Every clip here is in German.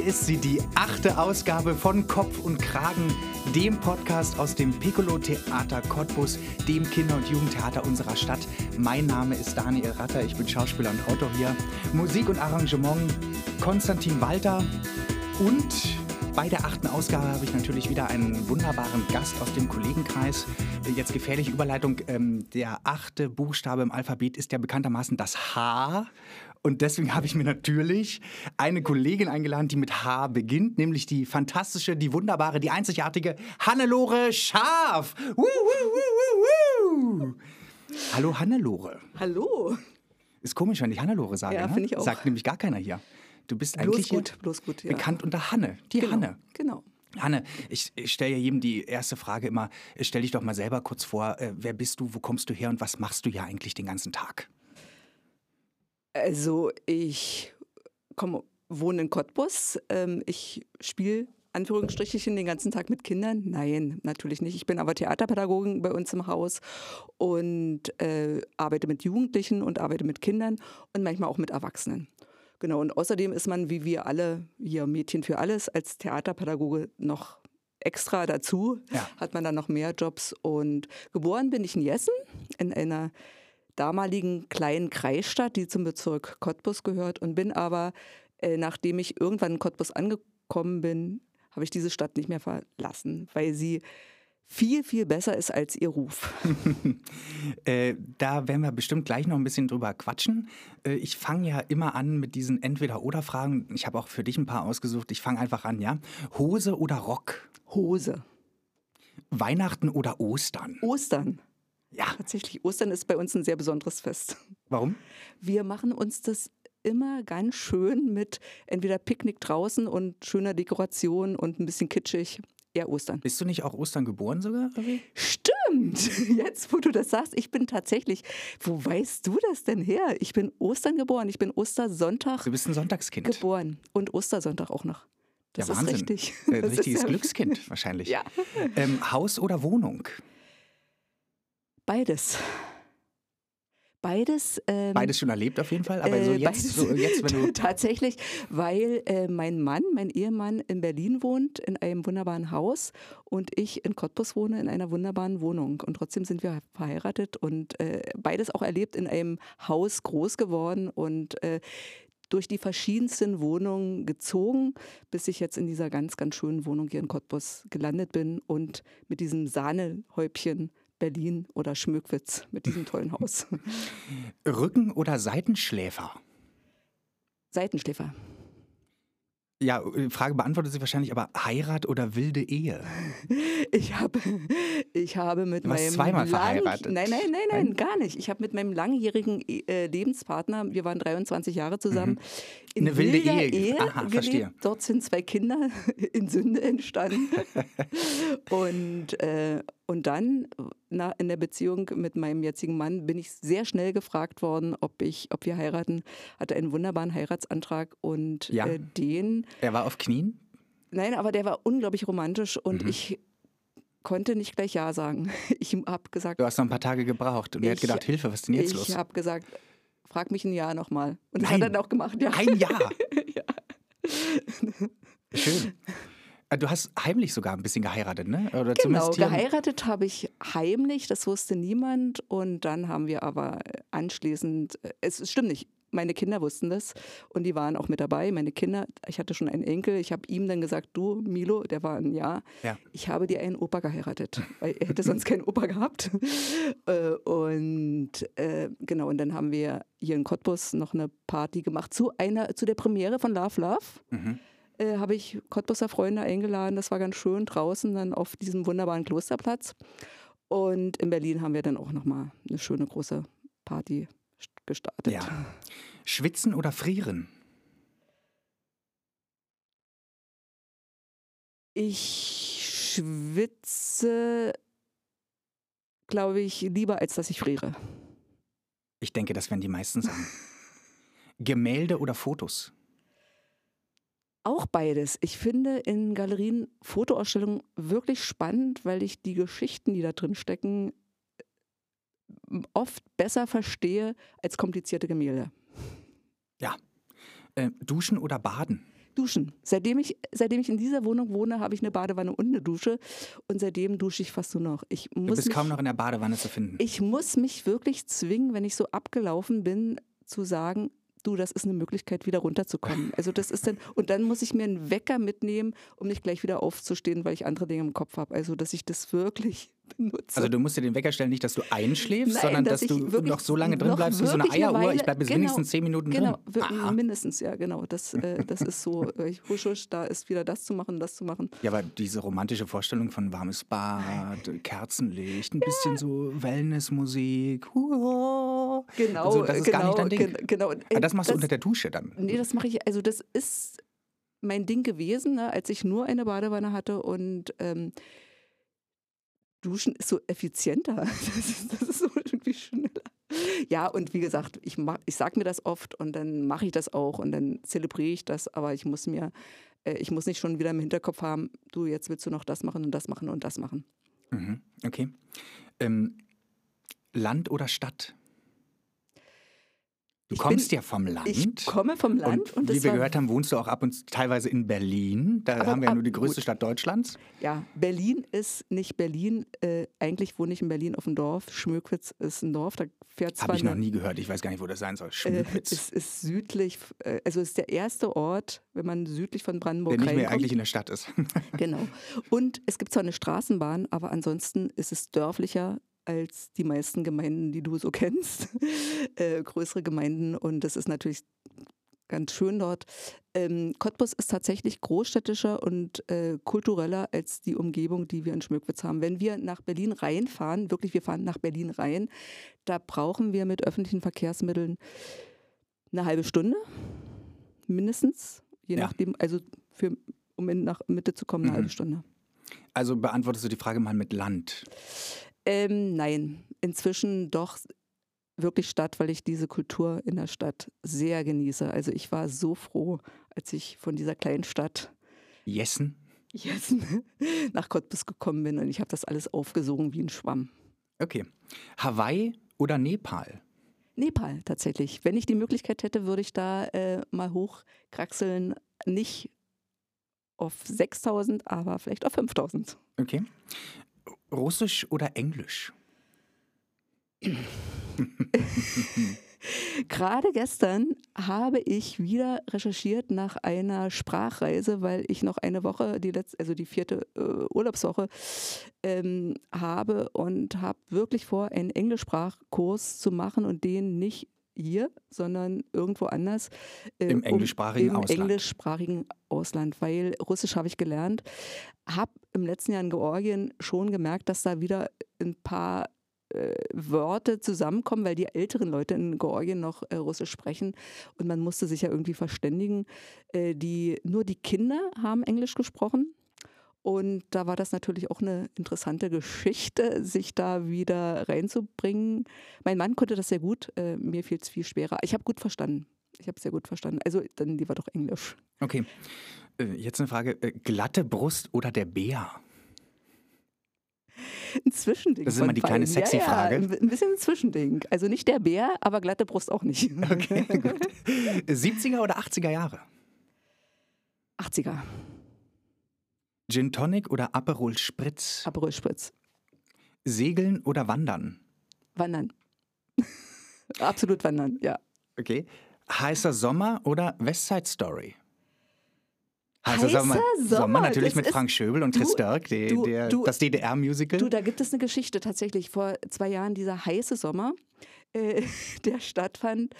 Hier ist sie, die achte Ausgabe von Kopf und Kragen, dem Podcast aus dem Piccolo Theater Cottbus, dem Kinder- und Jugendtheater unserer Stadt. Mein Name ist Daniel Ratter, ich bin Schauspieler und Autor hier. Musik und Arrangement Konstantin Walter und bei der achten Ausgabe habe ich natürlich wieder einen wunderbaren Gast aus dem Kollegenkreis. Jetzt gefährliche Überleitung. Ähm, der achte Buchstabe im Alphabet ist ja bekanntermaßen das H. Und deswegen habe ich mir natürlich eine Kollegin eingeladen, die mit H beginnt, nämlich die fantastische, die wunderbare, die einzigartige Hannelore Schaf. Woo, woo, woo, Hallo Hannelore. Hallo. Ist komisch, wenn ich Hannelore sage. Ja, ne? finde ich auch. Sagt nämlich gar keiner hier. Du bist Bloß eigentlich gut, hier bloß gut, ja. bekannt unter Hanne. Die Genau, Hanne. Genau. Hanne, ich, ich stelle ja jedem die erste Frage immer, stell dich doch mal selber kurz vor, äh, wer bist du, wo kommst du her und was machst du ja eigentlich den ganzen Tag? Also ich komme, wohne in Cottbus. Ähm, ich spiele Anführungsstrichen den ganzen Tag mit Kindern? Nein, natürlich nicht. Ich bin aber Theaterpädagogin bei uns im Haus und äh, arbeite mit Jugendlichen und arbeite mit Kindern und manchmal auch mit Erwachsenen. Genau, und außerdem ist man, wie wir alle, hier Mädchen für alles, als Theaterpädagoge noch extra dazu, Ja. hat man dann noch mehr Jobs. Und geboren bin ich in Jessen, in einer damaligen kleinen Kreisstadt, die zum Bezirk Cottbus gehört und bin aber, äh, nachdem ich irgendwann in Cottbus angekommen bin, habe ich diese Stadt nicht mehr verlassen, weil sie viel, viel besser ist als ihr Ruf. Äh, da werden wir bestimmt gleich noch ein bisschen drüber quatschen. Äh, ich fange ja immer an mit diesen Entweder-Oder-Fragen. Ich habe auch für dich ein paar ausgesucht. Ich fange einfach an, ja? Hose oder Rock? Hose. Weihnachten oder Ostern? Ostern. Ja, Tatsächlich, Ostern ist bei uns ein sehr besonderes Fest. warum? Wir machen uns das immer ganz schön mit entweder Picknick draußen und schöner Dekoration und ein bisschen kitschig. Eher Ostern. Bist du nicht auch Ostern geboren sogar? Stimmt! Jetzt, wo du das sagst, ich bin tatsächlich, wo weißt du das denn her? Ich bin Ostern geboren, ich bin Ostersonntag Du bist ein Sonntagskind. geboren und Ostersonntag auch noch. Das ja, ist Wahnsinn. richtig. Äh, Ein ist richtiges ja- Glückskind wahrscheinlich. Ja. Ähm, Haus oder Wohnung? Beides. Beides. Ähm, Beides schon erlebt auf jeden Fall, aber so äh, jetzt, beides. so jetzt wenn du Tatsächlich, weil äh, mein Mann, mein Ehemann in Berlin wohnt, in einem wunderbaren Haus und ich in Cottbus wohne, in einer wunderbaren Wohnung. Und trotzdem sind wir verheiratet und äh, beides auch erlebt, in einem Haus groß geworden und äh, durch die verschiedensten Wohnungen gezogen, bis ich jetzt in dieser ganz, ganz schönen Wohnung hier in Cottbus gelandet bin und mit diesem Sahnehäubchen Berlin oder Schmöckwitz mit diesem tollen Haus. Rücken- oder Seitenschläfer? Seitenschläfer. Ja, äh, Frage beantwortet sie wahrscheinlich, aber Heirat oder wilde Ehe? Ich habe, ich habe mit Du warst meinem zweimal verheiratet. Nein, nein, nein, nein, gar nicht. Ich habe mit meinem langjährigen äh, Lebenspartner, wir waren 23 Jahre zusammen, in Mhm. Eine wilde Ehe. Ehe, Aha, gelebt. verstehe. Dort sind zwei Kinder in Sünde entstanden. und, äh, und dann in der Beziehung mit meinem jetzigen Mann bin ich sehr schnell gefragt worden, ob ich, ob wir heiraten. Hatte einen wunderbaren Heiratsantrag und Ja. äh, den Er war auf Knien? Nein, aber der war unglaublich romantisch Mhm. und ich konnte nicht gleich Ja sagen. Ich habe gesagt, Du hast noch ein paar Tage gebraucht und er hat Ich- gedacht, Hilfe, was ist denn jetzt ich los? habe gesagt, frag mich ein Jahr nochmal. Und das Nein. hat er dann auch gemacht. Ja. Ein Jahr. Schön. Äh, Du hast heimlich sogar ein bisschen geheiratet, ne? Oder Genau, geheiratet habe ich heimlich, das wusste niemand. Und dann haben wir aber anschließend, äh, es stimmt nicht, meine Kinder wussten das und die waren auch mit dabei. Meine Kinder, ich hatte schon einen Enkel, ich habe ihm dann gesagt, du Milo, der war ein Jahr, Ja. ich habe dir einen Opa geheiratet, weil er hätte sonst keinen Opa gehabt. Äh, und äh, genau, und dann haben wir hier in Cottbus noch eine Party gemacht zu einer, zu der Premiere von Love Love. Mhm. Äh, habe ich Cottbuser Freunde eingeladen. Das war ganz schön draußen dann auf diesem wunderbaren Klosterplatz. Und in Berlin haben wir dann auch nochmal eine schöne große Party st- gestartet. Ja. Schwitzen oder frieren? Ich schwitze, glaube ich, lieber, als dass ich friere. Ich denke, das werden die meisten sagen. Gemälde oder Fotos? Auch beides. Ich finde in Galerien Fotoausstellungen wirklich spannend, weil ich die Geschichten, die da drin stecken, oft besser verstehe als komplizierte Gemälde. Ja. Äh, duschen oder baden? Duschen. Seitdem ich, seitdem ich in dieser Wohnung wohne, habe ich eine Badewanne und eine Dusche. Und seitdem dusche ich fast nur noch. Ich muss Du bist mich, kaum noch in der Badewanne zu finden. Ich muss mich wirklich zwingen, wenn ich so abgelaufen bin, zu sagen, du, das ist eine Möglichkeit, wieder runterzukommen. Also das ist dann, und dann muss ich mir einen Wecker mitnehmen, um nicht gleich wieder aufzustehen, weil ich andere Dinge im Kopf habe. Also dass ich das wirklich benutze. Also du musst dir den Wecker stellen, nicht, dass du einschläfst, Nein, sondern dass dass, du noch so lange drin bleibst wie so eine wirklich eine Eieruhr. ich bleibe bis genau, wenigstens zehn Minuten Genau, drin. Aha. mindestens, ja, genau. Das, äh, das ist so, äh, ich husch, husch, da ist wieder das zu machen, das zu machen. Ja, aber diese romantische Vorstellung von warmes Bad, Kerzenlicht, ein bisschen so Wellnessmusik. Huah. Genau, also, das ist genau, gar nicht dein Ding. gen- genau. Ah, das machst du Das- unter der Dusche dann. Nee, das mache ich, also das ist mein Ding gewesen, ne, als ich nur eine Badewanne hatte und ähm, Duschen ist so effizienter. Das ist, das ist so irgendwie schneller. Ja, und wie gesagt, ich, ich sage mir das oft und dann mache ich das auch und dann zelebriere ich das, aber ich muss mir, äh, ich muss nicht schon wieder im Hinterkopf haben, du, jetzt willst du noch das machen und das machen und das machen. Mhm. Okay. Ähm, Land oder Stadt? Du Ich kommst bin- ja vom Land. Ich komme vom Land und, und, wie wir gehört haben, wohnst du auch ab und zu teilweise in Berlin. Da haben wir ja nur die größte gut. Stadt Deutschlands. Ja, Berlin ist nicht Berlin. Äh, eigentlich wohne ich in Berlin auf dem Dorf. Schmöckwitz ist ein Dorf. Da fährt Habe ich noch nie gehört. Ich weiß gar nicht, wo das sein soll. äh, Schmöckwitz. es ist südlich, äh, also es ist der erste Ort, wenn man südlich von Brandenburg der nicht mehr eigentlich in der Stadt ist. Genau. Und es gibt zwar eine Straßenbahn, aber ansonsten ist es dörflicher als die meisten Gemeinden, die du so kennst. äh, größere Gemeinden und das ist natürlich ganz schön dort. Ähm, Cottbus ist tatsächlich großstädtischer und äh, kultureller als die Umgebung, die wir in Schmöckwitz haben. Wenn wir nach Berlin reinfahren, wirklich, wir fahren nach Berlin rein, da brauchen wir mit öffentlichen Verkehrsmitteln eine halbe Stunde, mindestens, je Ja. nachdem, also für, um in, nach Mitte zu kommen, eine Mhm. halbe Stunde. Also beantwortest du die Frage mal mit Land. Ähm, nein, inzwischen doch wirklich Stadt, weil ich diese Kultur in der Stadt sehr genieße. Also ich war so froh, als ich von dieser kleinen Stadt Jessen? Jessen nach Cottbus gekommen bin und ich habe das alles aufgesogen wie ein Schwamm. Okay. Hawaii oder Nepal? Nepal tatsächlich. Wenn ich die Möglichkeit hätte, würde ich da äh, mal hochkraxeln. Nicht auf 6000, aber vielleicht auf 5000. Okay. Russisch oder Englisch? Gerade gestern habe ich wieder recherchiert nach einer Sprachreise, weil ich noch eine Woche, die letzte, also die vierte äh, Urlaubswoche, ähm, habe und habe wirklich vor, einen Englischsprachkurs zu machen und den nicht hier, sondern irgendwo anders. äh, Im englischsprachigen im Ausland. englischsprachigen Ausland, weil Russisch habe ich gelernt. Habe im letzten Jahr in Georgien schon gemerkt, dass da wieder ein paar äh, Wörter zusammenkommen, weil die älteren Leute in Georgien noch äh, Russisch sprechen und man musste sich ja irgendwie verständigen. Äh, die, nur die Kinder haben Englisch gesprochen. Und da war das natürlich auch eine interessante Geschichte, sich da wieder reinzubringen. Mein Mann konnte das sehr gut, äh, mir fiel es viel schwerer. Ich habe gut verstanden. Ich habe sehr gut verstanden. Also dann lieber doch Englisch. Okay. Äh, Jetzt eine Frage. Äh, Glatte Brust oder der Bär? Ein Zwischending. Das ist immer die kleine beiden. sexy ja, Frage. Ja, ein bisschen ein Zwischending. Also nicht der Bär, aber glatte Brust auch nicht. Okay, gut. 70er oder 80er Jahre? 80er, Gin Tonic oder Aperol Spritz? Aperol Spritz. Segeln oder Wandern? Wandern. Absolut wandern, ja. Okay. Heißer Sommer oder Westside Story? Heißer Sommer, natürlich das mit ist- Frank Schöbel und Chris du- Dirk, die, du- der, du- das DDR-Musical. Du, da gibt es eine Geschichte tatsächlich. Vor zwei Jahren dieser heiße Sommer, äh, der stattfand.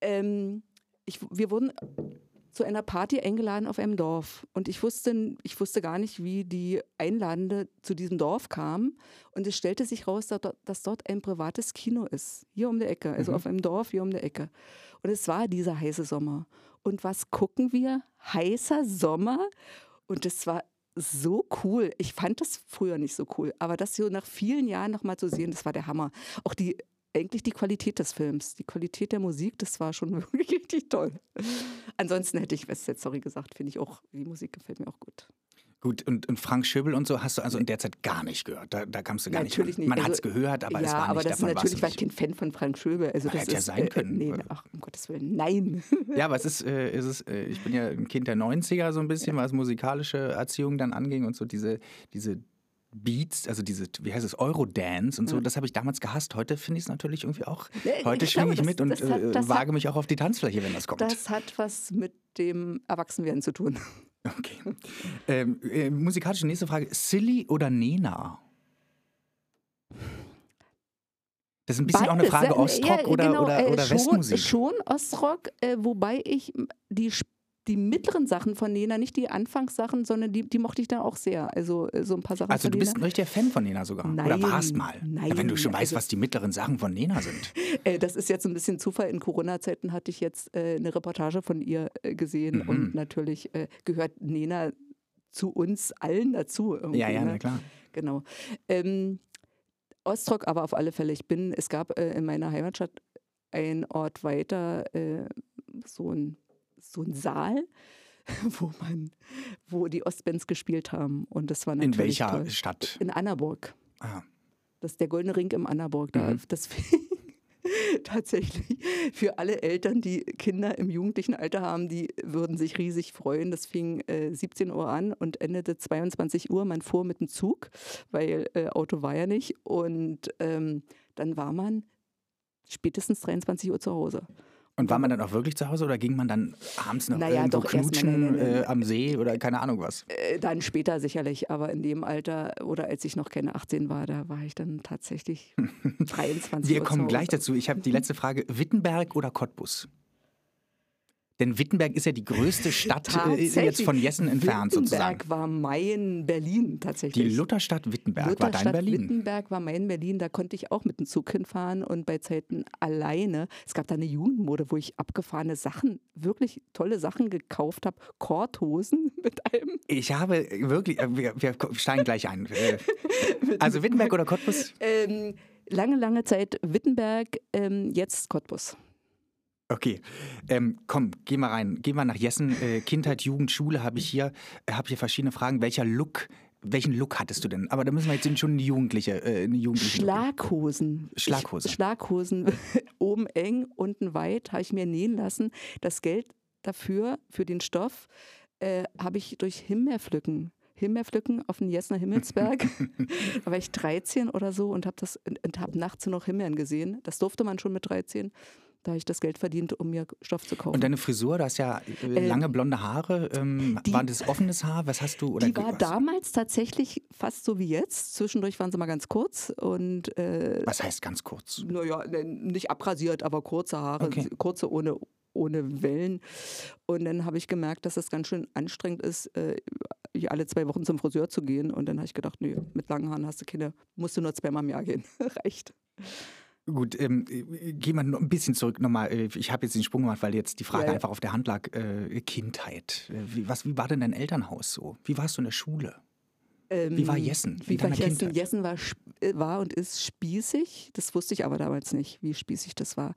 Ähm, ich, wir wurden zu einer Party eingeladen auf einem Dorf. Und ich wusste, ich wusste gar nicht, wie die Einladende zu diesem Dorf kam. Und es stellte sich raus, dass dort, ein privates Kino ist. Hier um der Ecke. Also Mhm. auf einem Dorf hier um der Ecke. Und es war dieser heiße Sommer. Und was gucken wir? Heißer Sommer. Und es war so cool. Ich fand das früher nicht so cool. Aber das so nach vielen Jahren nochmal zu sehen, das war der Hammer. Auch die, eigentlich die Qualität des Films, die Qualität der Musik, das war schon wirklich richtig toll. Ansonsten hätte ich West Side Story gesagt, finde ich auch, die Musik gefällt mir auch gut. Gut, und, und Frank Schöbel und so hast du also in der Zeit gar nicht gehört. Da, da kamst du gar Natürlich nicht. Man Also, hat es gehört, aber ja, es war aber nicht das davon. ist natürlich, war ich kein Fan von Frank Schöbel. Also das Hätte ja ist, sein äh, können. Nee, ach, um Gottes Willen, nein. Ja, aber es ist, äh, es ist äh, ich bin ja ein Kind der 90er so ein bisschen, was musikalische Erziehung dann anging und so diese, diese Beats, also diese, wie heißt es, Eurodance und so, das habe ich damals gehasst. Heute finde ich es natürlich irgendwie auch, heute schwinge ich mit das- und das hat- äh, wage hat- mich auch auf die Tanzfläche, wenn das kommt. Das hat was mit dem Erwachsenwerden zu tun. Okay. Ähm, äh, musikalische nächste Frage. Silly oder Nena? Das ist ein bisschen auch eine Beides, Frage ja, Ostrock ja, oder, genau, oder, äh, oder schon, Westmusik. Schon Ostrock, äh, wobei ich die, die mittleren Sachen von Nena, nicht die Anfangssachen, sondern die, die mochte ich dann auch sehr. Also äh, so ein paar Sachen Also du bist ein richtiger Fan von Nena sogar. oder Nein, warst mal. ja, wenn du schon nein, weißt, also- was die mittleren Sachen von Nena sind. Äh, das ist jetzt ein bisschen Zufall. In Corona-Zeiten hatte ich jetzt äh, eine Reportage von ihr äh, gesehen Mhm. und natürlich äh, gehört Nena zu uns allen dazu. Ja, ja, ne? na klar. Genau. Ähm, Ostrock aber auf alle Fälle. Ich bin, es gab äh, in meiner Heimatstadt ein Ort weiter so ein so ein Saal, wo man, wo die Ostbands gespielt haben. Und das war In natürlich welcher toll. Stadt? In Annaburg. Ah. Das ist der Goldene Ring im Annaburg. Da, Mhm. Das tatsächlich für alle Eltern, die Kinder im jugendlichen Alter haben, die würden sich riesig freuen. Das fing äh, 17 Uhr an und endete 22 Uhr. Man fuhr mit dem Zug, weil äh, Auto war ja nicht. Und ähm, dann war man spätestens 23 Uhr zu Hause. Und war man dann auch wirklich zu Hause oder ging man dann abends noch Naja, irgendwo doch, mal, knutschen nein. Äh, am See oder keine Ahnung was? Äh, dann später sicherlich, aber in dem Alter oder als ich noch keine 18 war, da war ich dann tatsächlich 23 Wir kommen gleich dazu. Ich habe die letzte Frage. Wittenberg oder Cottbus? Denn Wittenberg ist ja die größte Stadt äh, jetzt von Jessen entfernt sozusagen. Wittenberg war mein Berlin tatsächlich. Die Lutherstadt Wittenberg war dein Lutherstadt Berlin. Wittenberg war mein Berlin, da konnte ich auch mit dem Zug hinfahren und bei Zeiten alleine. Es gab da eine Jugendmode, wo ich abgefahrene Sachen, wirklich tolle Sachen gekauft habe. Korthosen mit einem. Ich habe wirklich, äh, wir, wir steigen gleich ein. Äh, Also Wittenberg oder Cottbus? Ähm, lange, lange Zeit Wittenberg, ähm, jetzt Cottbus. Okay, ähm, komm, geh mal rein. Geh mal nach Jessen. Äh, Kindheit, Jugend, Schule habe ich hier. Äh, habe hier verschiedene Fragen. Welcher Look, welchen Look hattest du denn? Aber da müssen wir jetzt schon eine Jugendliche, äh, eine Jugendliche. Look. Schlaghosen. Schlaghose. Ich, Schlaghosen, oben eng, unten weit, habe ich mir nähen lassen. Das Geld dafür, für den Stoff, äh, habe ich durch Himbeerpflücken. Himbeerpflücken auf den Jessener Himmelsberg. da war ich 13 oder so und habe das und habe nachts noch Himbeeren gesehen. Das durfte man schon mit 13. Da habe ich das Geld verdient, um mir Stoff zu kaufen. Und deine Frisur, du hast ja äh, Äh, lange blonde Haare. Ähm, die- war das offenes Haar? Was hast du? Oder die war was, damals tatsächlich fast so wie jetzt. Zwischendurch waren sie mal ganz kurz und äh, was heißt ganz kurz? naja, ne, nicht abrasiert, aber kurze Haare, Okay. kurze ohne, ohne Wellen. Und dann habe ich gemerkt, dass es ganz schön anstrengend ist, äh, alle zwei Wochen zum Friseur zu gehen. Und dann habe ich gedacht, nö, mit langen Haaren hast du keine, musst du nur zweimal im Jahr gehen. Reicht. Gut, ähm, äh, geh mal noch ein bisschen zurück nochmal. äh, Ich habe jetzt den Sprung gemacht, weil jetzt die Frage Ja, ja. einfach auf der Hand lag. Äh, Kindheit. Äh, Wie, was, wie war denn dein Elternhaus so? Wie warst du in der Schule? Wie war Ähm, Jessen Wie war Jessen? Kindheit? Jessen war, war und ist spießig. Das wusste ich aber damals nicht, wie spießig das war.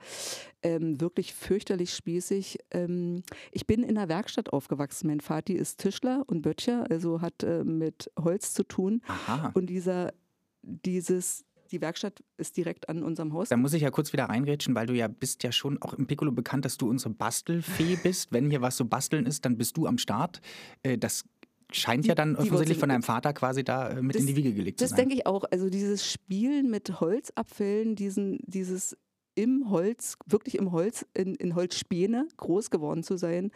Ähm, wirklich fürchterlich spießig. Ähm, ich bin in einer Werkstatt aufgewachsen. Mein Vati ist Tischler und Böttcher, also hat äh, mit Holz zu tun. Aha. Und dieser, dieses, die Werkstatt ist direkt an unserem Haus. Da muss ich ja kurz wieder reingrätschen, weil du ja bist ja schon auch im Piccolo bekannt, dass du unsere Bastelfee bist. Wenn hier was so basteln ist, dann bist du am Start. Äh, Das scheint ja dann Die offensichtlich von deinem Vater quasi da äh, mit Das- in die Wiege gelegt zu Das sein. denke ich auch. Also dieses Spielen mit Holzabfällen, diesen, dieses im Holz, wirklich im Holz, in, in Holzspäne groß geworden zu sein,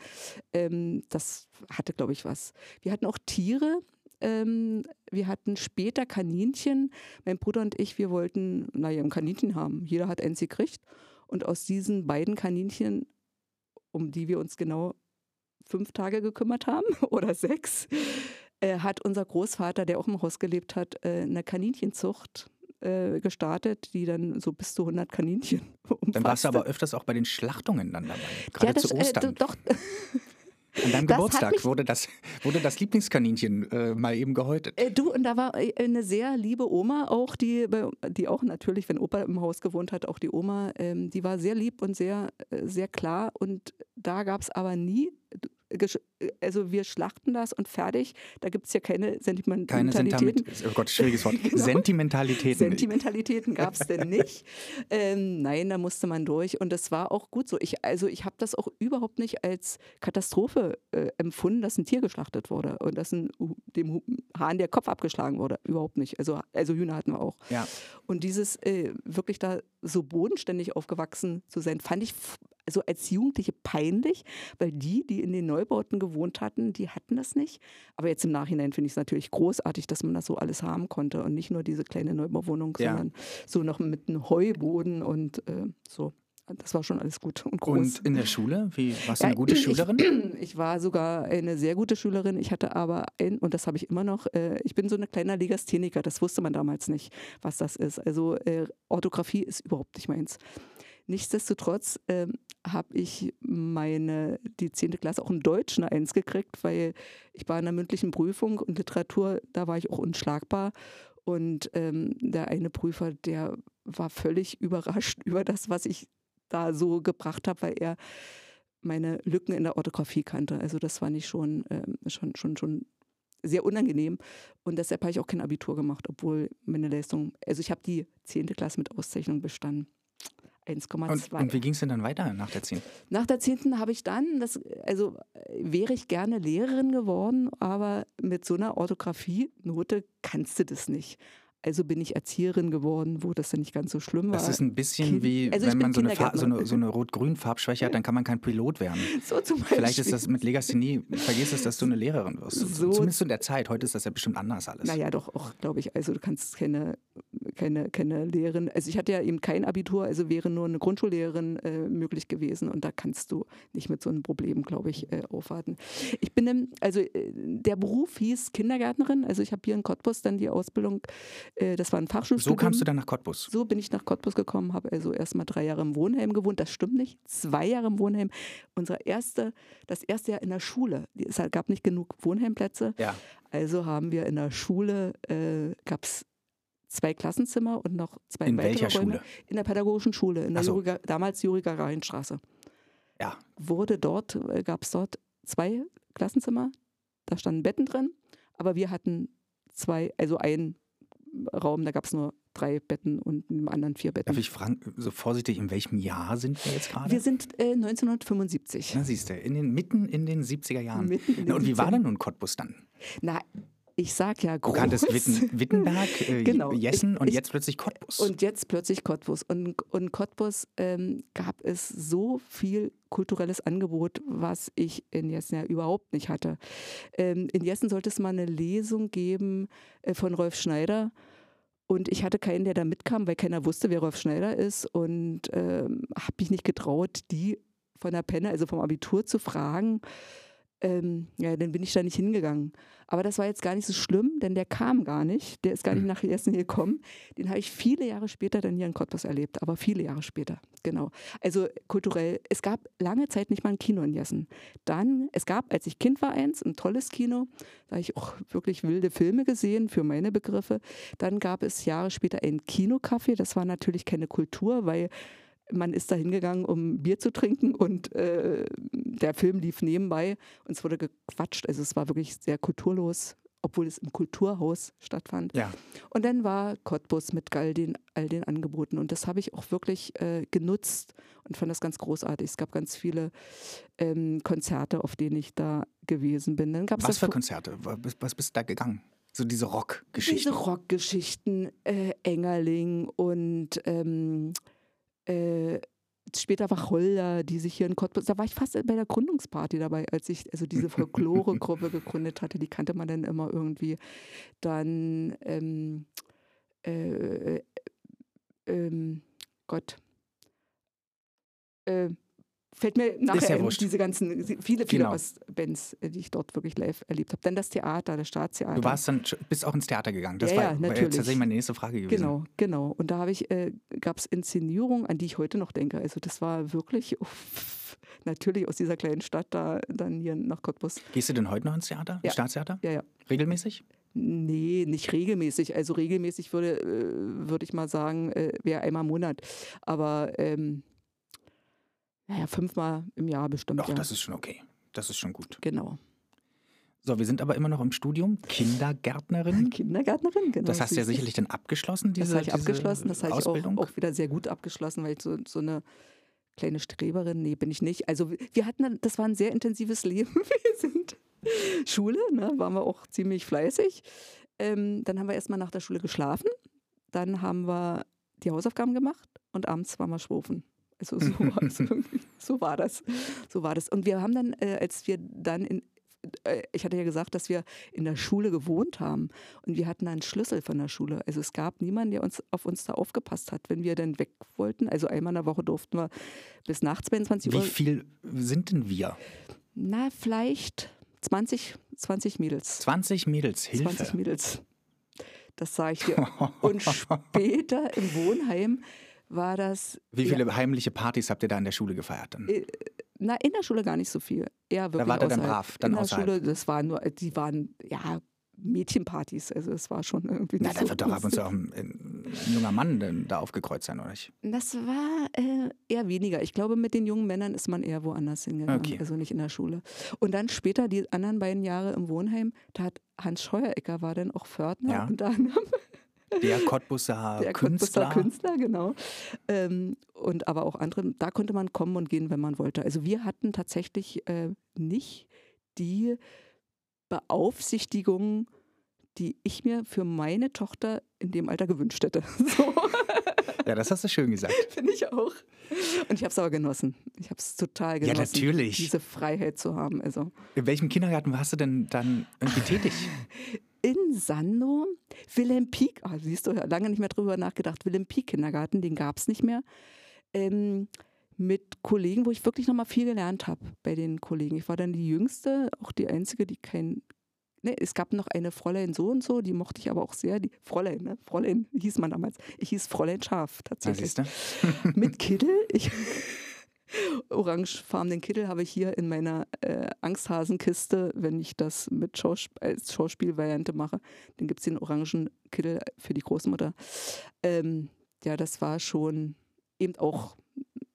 ähm, das hatte, glaube ich, was. Wir hatten auch Tiere. Ähm, wir hatten später Kaninchen. Mein Bruder und ich, wir wollten, naja, ein Kaninchen haben. Jeder hat eins gekriegt. Und aus diesen beiden Kaninchen, um die wir uns genau fünf Tage gekümmert haben oder sechs, äh, hat unser Großvater, der auch im Haus gelebt hat, äh, eine Kaninchenzucht äh, gestartet, die dann so bis zu 100 Kaninchen Dann warst du umfasste. aber öfters auch bei den Schlachtungen dann dabei. Gerade ja, das, zu äh, Ostern. doch, An deinem das Geburtstag wurde das, wurde das Lieblingskaninchen äh, mal eben gehäutet. Äh, du, und da war äh, eine sehr liebe Oma auch, die, die auch natürlich, wenn Opa im Haus gewohnt hat, auch die Oma, ähm, die war sehr lieb und sehr, äh, sehr klar. Und da gab es aber nie, äh, also wir schlachten das und fertig. Da gibt es ja keine Sentimentalitäten. Keine oh Gott, schwieriges Wort. Genau. Sentimentalitäten. Sentimentalitäten gab es denn nicht. Ähm, nein, da musste man durch und das war auch gut so. Ich, also ich habe das auch überhaupt nicht als Katastrophe äh, empfunden, dass ein Tier geschlachtet wurde und dass ein, dem Hahn der Kopf abgeschlagen wurde. Überhaupt nicht. Also, also Hühner hatten wir auch. Ja. Und dieses äh, wirklich da so bodenständig aufgewachsen zu sein, fand ich also als Jugendliche peinlich, weil die, die in den Neubauten gewohnt hatten, die hatten das nicht. Aber jetzt im Nachhinein finde ich es natürlich großartig, dass man das so alles haben konnte und nicht nur diese kleine Neubauwohnung, Ja. sondern so noch mit einem Heuboden und äh, so. Das war schon alles gut und groß. Und in der Schule? Wie, warst du eine Ja, gute ich- Schülerin? Ich war sogar eine sehr gute Schülerin. Ich hatte aber ein, und das habe ich immer noch, äh, ich bin so ein kleiner Legastheniker. Das wusste man damals nicht, was das ist. Also äh, Orthographie ist überhaupt nicht meins. Nichtsdestotrotz ähm, habe ich meine, die 10. Klasse auch in Deutsch eine Eins gekriegt, weil ich war in der mündlichen Prüfung und Literatur, da war ich auch unschlagbar. Und ähm, der eine Prüfer, der war völlig überrascht über das, was ich da so gebracht habe, weil er meine Lücken in der Orthographie kannte. Also das fand ich schon, ähm, schon, schon, schon sehr unangenehm. Und deshalb habe ich auch kein Abitur gemacht, obwohl meine Leistung, also ich habe die 10. Klasse mit Auszeichnung bestanden. Und, 1,2. und wie ging es denn dann weiter nach der 10? Nach der 10. habe ich dann, das, also wäre ich gerne Lehrerin geworden, aber mit so einer Orthographie-Note kannst du das nicht. Also bin ich Erzieherin geworden, wo das dann nicht ganz so schlimm war. Das ist ein bisschen Kind- wie, also wenn man so eine, so eine, so eine rot-grün Farbschwäche hat, dann kann man kein Pilot werden. so zum Beispiel. Vielleicht ist das mit Legasthenie, vergiss es, dass du eine Lehrerin wirst. So- Zumindest in der Zeit. Heute ist das ja bestimmt anders alles. Naja, doch auch, glaube ich. Also du kannst keine, keine, keine Lehrerin, also ich hatte ja eben kein Abitur, also wäre nur eine Grundschullehrerin äh, möglich gewesen und da kannst du nicht mit so einem Problem, glaube ich, äh, aufwarten. Ich bin, im, also äh, der Beruf hieß Kindergärtnerin, also ich habe hier in Cottbus dann die Ausbildung, das war ein So Fachschulstudium. kamst du dann nach Cottbus. So bin ich nach Cottbus gekommen, habe also erstmal drei Jahre im Wohnheim gewohnt. Das stimmt nicht. Zwei Jahre im Wohnheim. Unser erste, das erste Jahr in der Schule. Es gab nicht genug Wohnheimplätze. Ja. Also haben wir in der Schule, äh, gab es zwei Klassenzimmer und noch zwei In weitere welcher Räume. Schule? In der pädagogischen Schule, in der so. Juri, damals Juri Gagarin-Straße. Ja. Wurde dort, äh, gab es dort zwei Klassenzimmer, da standen Betten drin, aber wir hatten zwei, also einen Raum, da gab es nur drei Betten und im anderen vier Betten. Darf ich fragen, so vorsichtig, in welchem Jahr sind wir jetzt gerade? Wir sind äh, 1975. Na siehst du, in den, mitten in den 70er Jahren. Na, und wie war 70er. denn nun Cottbus dann? Na, ich sag ja Du groß. kanntest Witten, Wittenberg, äh, Genau. Jessen und ich- jetzt plötzlich Cottbus. Und jetzt plötzlich Cottbus. Und in Cottbus ähm, gab es so viel kulturelles Angebot, was ich in Jessen ja überhaupt nicht hatte. Ähm, in Jessen sollte es mal eine Lesung geben äh, von Rolf Schneider. Und ich hatte keinen, der da mitkam, weil keiner wusste, wer Rolf Schneider ist. Und ähm, habe mich nicht getraut, die von der Penne, also vom Abitur, zu fragen. Ähm, ja, dann bin ich da nicht hingegangen. Aber das war jetzt gar nicht so schlimm, denn der kam gar nicht. Der ist gar nicht nach Jessen gekommen. Den habe ich viele Jahre später dann hier in Cottbus erlebt, aber viele Jahre später, genau. Also kulturell, es gab lange Zeit nicht mal ein Kino in Jessen. Dann, es gab, als ich Kind war, eins, ein tolles Kino, da habe ich auch wirklich wilde Filme gesehen, für meine Begriffe. Dann gab es Jahre später ein Kinocafé, das war natürlich keine Kultur, weil man ist da hingegangen, um Bier zu trinken und äh, der Film lief nebenbei und es wurde gequatscht. Also es war wirklich sehr kulturlos, obwohl es im Kulturhaus stattfand. ja. Und dann war Cottbus mit all den, all den Angeboten. Und das habe ich auch wirklich äh, genutzt und fand das ganz großartig. Es gab ganz viele ähm, Konzerte, auf denen ich da gewesen bin. Dann gab's Was für Konzerte? Was, was bist du da gegangen? So diese Rockgeschichten. diese Rockgeschichten, äh, Engerling und ähm, äh, später Wacholder, die sich hier in Cottbus, da war ich fast bei der Gründungsparty dabei, als ich also diese Folklore-Gruppe gegründet hatte, die kannte man dann immer irgendwie. Dann, ähm, äh, ähm, Gott, äh, fällt mir nachher ja ein, diese ganzen, viele, viele Genau. Bands, äh, die ich dort wirklich live erlebt habe. Dann das Theater, das Staatstheater. Du warst dann, bist auch ins Theater gegangen. Das Ja, war, ja, natürlich. tatsächlich meine nächste Frage gewesen. Genau, genau. Und da habe ich, äh, gab es Inszenierungen, an die ich heute noch denke. Also das war wirklich uff, natürlich aus dieser kleinen Stadt da dann hier nach Cottbus. Gehst du denn heute noch ins Theater? Ja. Ins Staatstheater? Ja, ja. Regelmäßig? Nee, nicht regelmäßig. Also regelmäßig würde, äh, würde ich mal sagen, äh, wäre einmal im Monat. Aber ähm, naja, fünfmal im Jahr bestimmt. Doch, ja. das ist schon okay. Das ist schon gut. genau. So, wir sind aber immer noch im Studium. Kindergärtnerin. Kindergärtnerin, genau. Das hast du ja sicherlich dann abgeschlossen, diese Das habe ich abgeschlossen, das habe ich auch, auch wieder sehr gut abgeschlossen, weil ich so, so eine kleine Streberin, nee, bin ich nicht. Also wir hatten, dann- das war ein sehr intensives Leben. Wir sind Schule, ne, waren wir auch ziemlich fleißig. Ähm, dann haben wir erstmal nach der Schule geschlafen, dann haben wir die Hausaufgaben gemacht und abends waren wir schwufen. Also so, irgendwie. so war das. So war das. Und wir haben dann, äh, als wir dann in, äh, ich hatte ja gesagt, dass wir in der Schule gewohnt haben und wir hatten einen Schlüssel von der Schule. Also es gab niemanden, der uns auf uns da aufgepasst hat, wenn wir dann weg wollten. Also einmal in der Woche durften wir bis nach 22 Wie Uhr. viel sind denn wir? Na, vielleicht 20, 20 Mädels. 20 Mädels, Hilfe. 20 Mädels. Das sage ich dir. Und später im Wohnheim war das. Wie ja, viele heimliche Partys habt ihr da in der Schule gefeiert? Dann? Äh, Na, in der Schule gar nicht so viel. Eher wirklich wart ihr dann außerhalb. brav, dann in der außerhalb. Schule, das waren nur, die waren, ja, Mädchenpartys. Also es war schon irgendwie Na, da so wird doch ab und zu auch ein, ein junger Mann da aufgekreuzt sein, oder nicht? Das war äh, eher weniger. Ich glaube, mit den jungen Männern ist man eher woanders hingegangen, Okay. also nicht in der Schule. Und dann später, die anderen beiden Jahre im Wohnheim, da hat Hans Scheuerecker war dann auch Pförtner Ja. unter anderem. Der Cottbusser Der Künstler. Künstler, Künstler, genau. Ähm, und aber auch andere, da konnte man kommen und gehen, wenn man wollte. Also wir hatten tatsächlich äh, nicht die Beaufsichtigung, die ich mir für meine Tochter in dem Alter gewünscht hätte. So, Ja, das hast du schön gesagt. finde ich auch. Und ich habe es aber genossen. Ich habe es total Ja, genossen, natürlich. diese Freiheit zu haben. Also In welchem Kindergarten warst du denn dann irgendwie tätig? In Sando, Wilhelm Pieck, ah, siehst du, lange nicht mehr drüber nachgedacht, Wilhelm Pieck Kindergarten, den gab es nicht mehr. Ähm, mit Kollegen, wo ich wirklich nochmal viel gelernt habe bei den Kollegen. Ich war dann die Jüngste, auch die Einzige, die kein. Ne, es gab noch eine Fräulein so und so, die mochte ich aber auch sehr. Die Fräulein, ne? Fräulein hieß man damals. Ich hieß Fräulein Schaf, tatsächlich. mit Kittel. Ich, orangefarbenen Kittel habe ich hier in meiner äh, Angsthasenkiste, wenn ich das mit Schausp als Schauspielvariante mache. Dann gibt es den orangen Kittel für die Großmutter. Ähm, ja, das war schon eben auch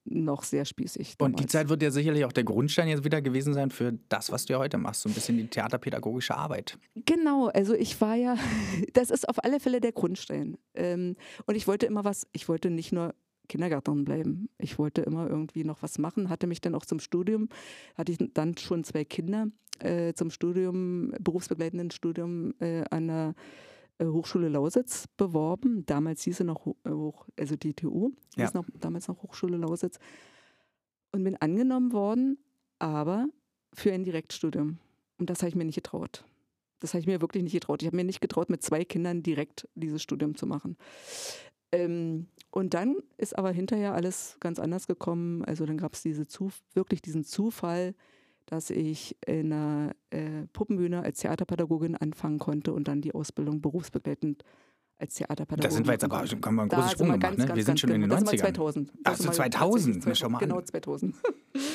noch sehr spießig. Und die damals. Zeit wird ja sicherlich auch der Grundstein jetzt wieder gewesen sein für das, was du ja heute machst. So ein bisschen die theaterpädagogische Arbeit. Genau, also ich war ja, das ist auf alle Fälle der Grundstein. Ähm, und ich wollte immer was, ich wollte nicht nur Kindergärtnerin bleiben. Ich wollte immer irgendwie noch was machen, hatte mich dann auch zum Studium, hatte ich dann schon zwei Kinder äh, zum Studium, berufsbegleitenden Studium äh, an der äh, Hochschule Lausitz beworben. Damals hieß sie noch, äh, Hoch, also die TU, Ja. noch, damals noch Hochschule Lausitz. Und bin angenommen worden, aber für ein Direktstudium. Und das habe ich mir nicht getraut. Das habe ich mir wirklich nicht getraut. Ich habe mir nicht getraut, mit zwei Kindern direkt dieses Studium zu machen. Ähm, und dann ist aber hinterher alles ganz anders gekommen. Also dann gab es diese wirklich diesen Zufall, dass ich in einer äh, Puppenbühne als Theaterpädagogin anfangen konnte und dann die Ausbildung berufsbegleitend als Theaterpädagogin. Da sind wir jetzt aber, haben wir einen großen Sprung gemacht. ganz, Ne? ganz, Wir sind schon in den genau. Das war 90ern. 2000. Ach so, war 2000. tatsächlich Na, schau mal an. Genau, 2000.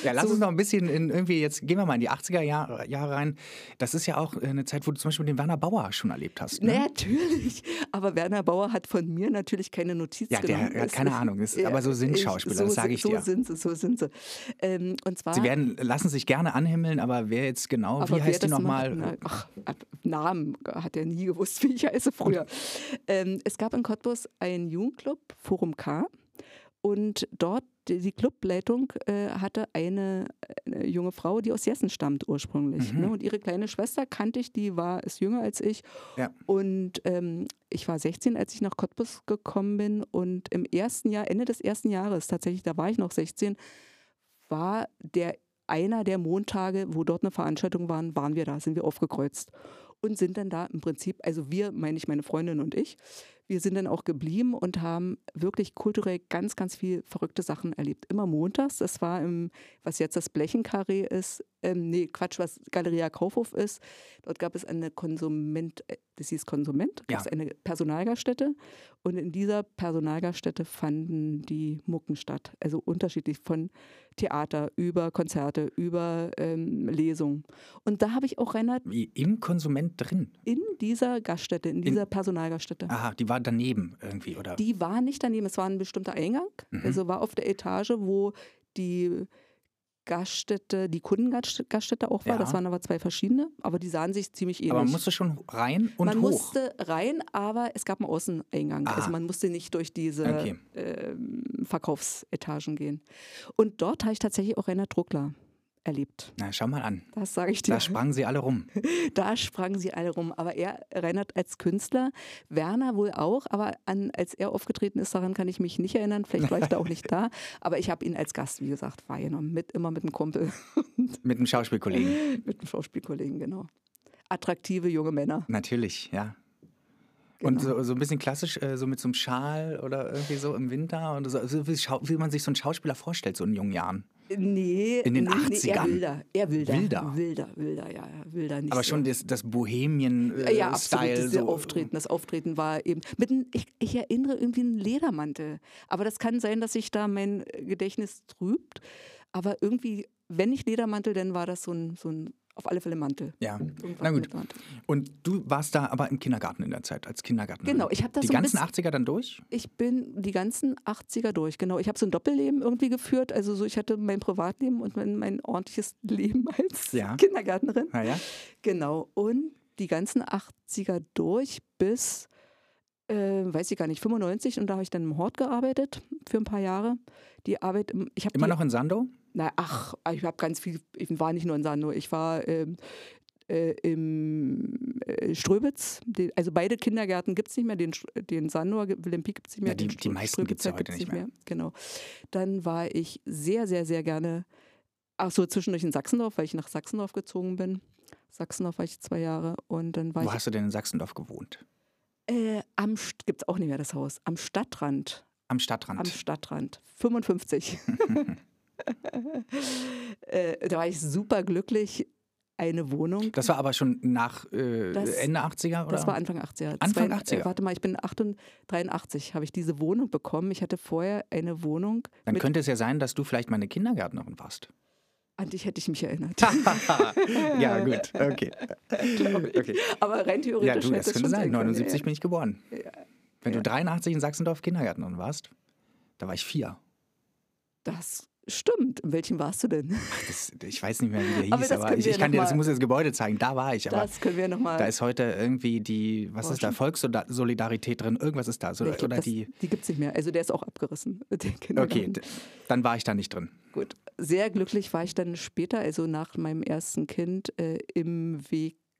Ja, lass So- uns noch ein bisschen in irgendwie, jetzt gehen wir mal in die 80er Jahre, Jahre rein. Das ist ja auch eine Zeit, wo du zum Beispiel den Werner Bauer schon erlebt hast. Ne? Natürlich. Aber Werner Bauer hat von mir natürlich keine Notiz Ja, der genommen. hat Es- keine Ahnung, ist- aber so sind Schauspieler, so das sage ich so dir. sind sie, so sind sie. Ähm, und zwar, Sie werden, lassen sich gerne anhimmeln, aber wer jetzt genau, wie heißt die nochmal? ab- Namen hat er nie gewusst, wie ich heiße früher. Ähm, es gab in Cottbus einen Jugendclub, Forum K. Und dort, die Clubleitung äh, hatte eine, eine junge Frau, die aus Jessen stammt ursprünglich. Mhm. Ne? Und ihre kleine Schwester kannte ich, die war, ist jünger als ich. Ja. Und ähm, ich war 16, als ich nach Cottbus gekommen bin. Und im ersten Jahr, Ende des ersten Jahres, tatsächlich, da war ich noch 16, war der einer der Montage, wo dort eine Veranstaltung waren, waren wir da, sind wir aufgekreuzt. Und sind dann da im Prinzip, also wir, meine ich, meine Freundin und ich, wir sind dann auch geblieben und haben wirklich kulturell ganz, ganz viel verrückte Sachen erlebt. Immer montags, das war im, was jetzt das Blechenkarree ist, ähm, nee, Quatsch, was Galeria Kaufhof ist. Dort gab es eine Konsument, äh, das hieß Konsument, Ja. gab es eine Personalgaststätte. Und in dieser Personalgaststätte fanden die Mucken statt. Also unterschiedlich von Theater über Konzerte, über ähm, Lesungen. Und da habe ich auch Reinhard Wie Im Konsument drin. in dieser Gaststätte, in dieser Personalgaststätte. Aha, die war daneben irgendwie, oder? Die war nicht daneben, es war ein bestimmter Eingang. Mhm. Also war auf der Etage, wo die Gaststätte, die Kundengaststätte auch war. Ja. Das waren aber zwei verschiedene, aber die sahen sich ziemlich ähnlich. Aber man musste schon rein und man hoch. musste rein, aber es gab einen Außeneingang. Ah. Also man musste nicht durch diese Okay. ähm, Verkaufsetagen gehen. Und dort habe ich tatsächlich auch Rainer Druckler erlebt. Na, schau mal an. Das sage ich dir. Da sprangen sie alle rum. Da sprangen sie alle rum. Aber er, Reinhard als Künstler, Werner wohl auch, aber an, als er aufgetreten ist, daran kann ich mich nicht erinnern. Vielleicht war ich da auch nicht da. Aber ich habe ihn als Gast, wie gesagt, wahrgenommen. Mit, immer mit einem Kumpel, Mit einem Schauspielkollegen. mit einem Schauspielkollegen, genau. Attraktive junge Männer. Natürlich, ja. Und Genau. so, so ein bisschen klassisch, äh, so mit so einem Schal oder irgendwie so im Winter. Und so, wie man sich so einen Schauspieler vorstellt, so in jungen Jahren. Nee, In den nee, nee, 80ern. eher wilder. Eher wilder. Wilder? Wilder, wilder, ja. Wilder nicht Aber so. schon das, das Bohemien-Style. ja, absolut. Dieses so. Auftreten, das Auftreten war eben mit einem, ich, ich erinnere irgendwie einen Ledermantel. Aber das kann sein, dass sich da mein Gedächtnis trübt. Aber irgendwie, wenn nicht Ledermantel, dann war das so ein, so ein auf alle Fälle Mantel. Ja, Irgendwas na gut. Und du warst da aber im Kindergarten in der Zeit, als Kindergarten. Genau, ich habe das Die so ganzen bisschen- 80er dann durch? Ich bin die ganzen 80er durch, genau. Ich habe so ein Doppelleben irgendwie geführt. Also so, ich hatte mein Privatleben und mein, mein ordentliches Leben als Ja. Kindergärtnerin. Naja. Genau. Und die ganzen 80er durch bis, äh, weiß ich gar nicht, 95. Und da habe ich dann im Hort gearbeitet für ein paar Jahre. Die Arbeit, ich habe Immer die, noch in Sandow? Na, ach, ich habe ganz viel, ich war nicht nur in Sandow, ich war ähm, äh, im äh, Ströbitz. Die, also beide Kindergärten gibt es nicht mehr, den, den Sandower Wilhelm Pieck gibt es nicht mehr. Ja, die- den die meisten gibt's ja Ströbitzer heute nicht mehr. Genau. Dann war ich sehr, sehr, sehr gerne, ach so, zwischendurch in Sachsendorf, weil ich nach Sachsendorf gezogen bin. Sachsendorf war ich zwei Jahre und dann war Wo ich hast du denn in Sachsendorf gewohnt? äh, am, gibt es auch nicht mehr das Haus, am Stadtrand. Am Stadtrand. Am Stadtrand. 55. äh, da war ich super glücklich. Eine Wohnung. das war aber schon nach äh, Das- Ende 80er, oder? Das war Anfang 80er. Anfang Zwei- 80er? Äh, warte mal, ich bin 88, 83, habe ich diese Wohnung bekommen. Ich hatte vorher eine Wohnung, Dann könnte es ja sein, dass du vielleicht meine Kindergärtnerin warst. an dich hätte ich mich erinnert. ja, gut. Okay. okay. Aber rein theoretisch Ja, du, das es könnte sein. sein können. 79 bin ich geboren. Wenn Ja. du 83 in Sachsendorf Kindergärtnerin warst, da war ich vier. Das stimmt. In welchem warst du denn? Das, ich weiß nicht mehr, wie der Aber hieß, das aber, können ich, ich kann dir das, muss das Gebäude zeigen. Da war ich. Aber Das können wir nochmal. da ist heute irgendwie die, was ist da, Volkssolidarität drin? Irgendwas ist da. So, glaub, oder das, die. die gibt es nicht mehr. Also der ist auch abgerissen. Okay, dann war ich da nicht drin. Gut. Sehr glücklich war ich dann später, also nach meinem ersten Kind, äh, im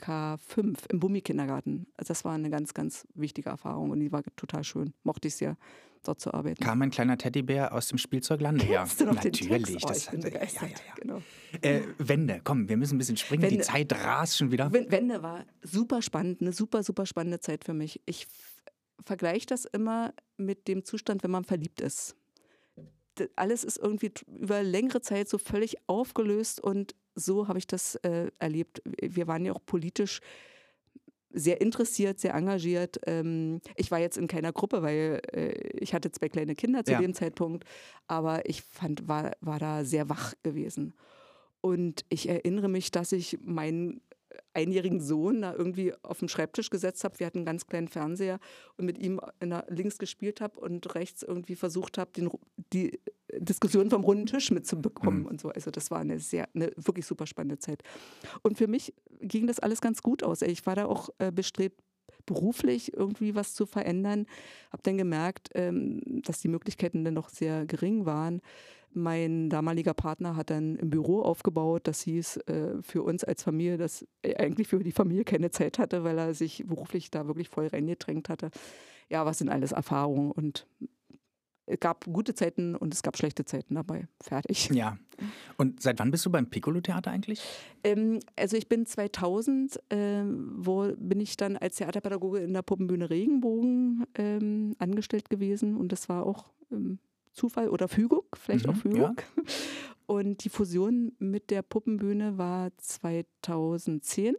WK5, im Bummi-Kindergarten. Also das war eine ganz, ganz wichtige Erfahrung und die war total schön. Mochte ich sehr, dort zu arbeiten. Kam ein kleiner Teddybär aus dem Spielzeugland her. Kennst du noch den Natürlich. Oh, das ja, ja, ja. Genau. Äh, Wende, komm, wir müssen ein bisschen springen. Die Wende. Zeit rast schon wieder. Wen- Wende war super spannend, eine super, super spannende Zeit für mich. Ich vergleiche das immer mit dem Zustand, wenn man verliebt ist. Alles ist irgendwie über längere Zeit so völlig aufgelöst und so habe ich das äh, erlebt. Wir waren ja auch politisch sehr interessiert, sehr engagiert. Ähm, ich war jetzt in keiner Gruppe, weil äh, ich hatte zwei kleine Kinder zu Ja. dem Zeitpunkt, aber ich fand, war, war da sehr wach gewesen. Und ich erinnere mich, dass ich meinen einjährigen Sohn da irgendwie auf den Schreibtisch gesetzt habe. Wir hatten einen ganz kleinen Fernseher und mit ihm der, links gespielt habe und rechts irgendwie versucht habe, den, die Diskussion vom runden Tisch mitzubekommen Mhm. und so. Also das war eine sehr, eine wirklich super spannende Zeit. Und für mich ging das alles ganz gut aus. Ich war da auch äh, bestrebt, beruflich irgendwie was zu verändern. Habe dann gemerkt, ähm, dass die Möglichkeiten dann doch sehr gering waren. Mein damaliger Partner hat dann ein Büro aufgebaut. Das hieß äh, für uns als Familie, dass er eigentlich für die Familie keine Zeit hatte, weil er sich beruflich da wirklich voll reingedrängt hatte. Ja, was sind alles Erfahrungen und es gab gute Zeiten und es gab schlechte Zeiten dabei. Fertig. Ja. Und seit wann bist du beim Piccolo-Theater eigentlich? Ähm, also ich bin 2000, ähm, wo bin ich dann als Theaterpädagoge in der Puppenbühne Regenbogen ähm, angestellt gewesen und das war auch ähm, Zufall oder Fügung, vielleicht Mhm, auch Fügung. Und die Fusion mit der Puppenbühne war 2010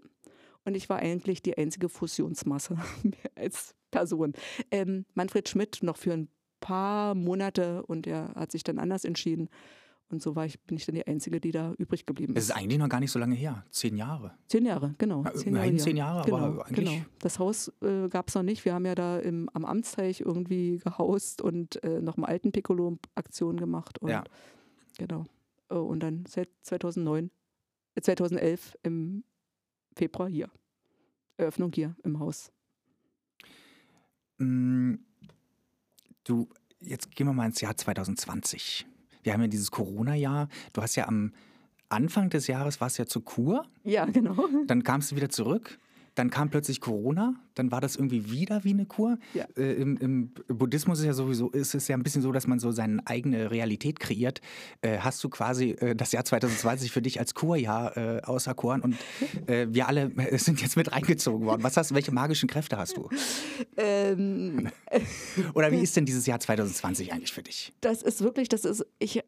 und ich war eigentlich die einzige Fusionsmasse als Person. Ähm, Manfred Schmidt noch für ein paar Monate und er hat sich dann anders entschieden. Und so war ich, bin ich dann die Einzige, die da übrig geblieben Das ist. ist eigentlich noch gar nicht so lange her. Zehn Jahre. Zehn Jahre, genau. Ja, Zehn Jahre, zehn Jahre, genau, aber eigentlich- Genau. Das Haus äh, gab es noch nicht. Wir haben ja da im, am Amtsteich irgendwie gehaust und äh, noch mal alten Piccolo-Aktionen gemacht. Und, Ja. Genau. äh, und dann seit 2009, äh, 2011 im Februar hier. Eröffnung hier im Haus. Mm, Du, jetzt gehen wir mal ins Jahr 2020. Wir haben ja dieses Corona-Jahr. Du hast ja am Anfang des Jahres warst ja zur Kur, Ja, genau. dann kamst du wieder zurück. Dann kam plötzlich Corona, dann war das irgendwie wieder wie eine Kur. Ja. Äh, im, Im Buddhismus ist ja sowieso, ist es ja ein bisschen so, dass man so seine eigene Realität kreiert. Äh, hast du quasi äh, das Jahr 2020 für dich als Kurjahr äh, auserkoren und äh, wir alle äh, sind jetzt mit reingezogen worden. Was hast, welche magischen Kräfte hast du? Ähm, Oder wie ist denn dieses Jahr 2020 eigentlich für dich? das ist wirklich, das ist, ich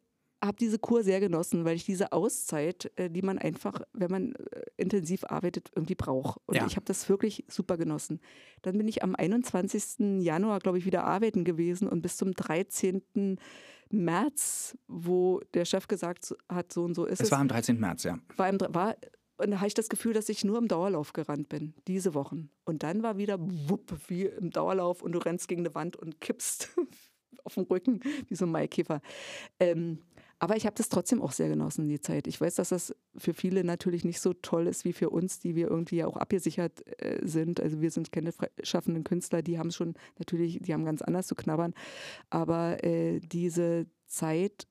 habe diese Kur sehr genossen, weil ich diese Auszeit, äh, die man einfach, wenn man äh, intensiv arbeitet, irgendwie braucht. Und Ja. ich habe das wirklich super genossen. Dann bin ich am 21. Januar, glaube ich, wieder arbeiten gewesen und bis zum 13. März, wo der Chef gesagt hat, so und so ist Es es, war am 13. März, ja. war, im, war und da hatte ich das Gefühl, dass ich nur im Dauerlauf gerannt bin, diese Wochen. Und dann war wieder wupp, wie im Dauerlauf und du rennst gegen eine Wand und kippst auf dem Rücken, wie so ein Maikäfer. Ähm, aber ich habe das trotzdem auch sehr genossen, die Zeit. Ich weiß, dass das für viele natürlich nicht so toll ist wie für uns, die wir irgendwie ja auch abgesichert äh, sind. Also wir sind keine freischaffenden Künstler, die haben schon natürlich, die haben ganz anders zu knabbern. Aber äh, diese Zeit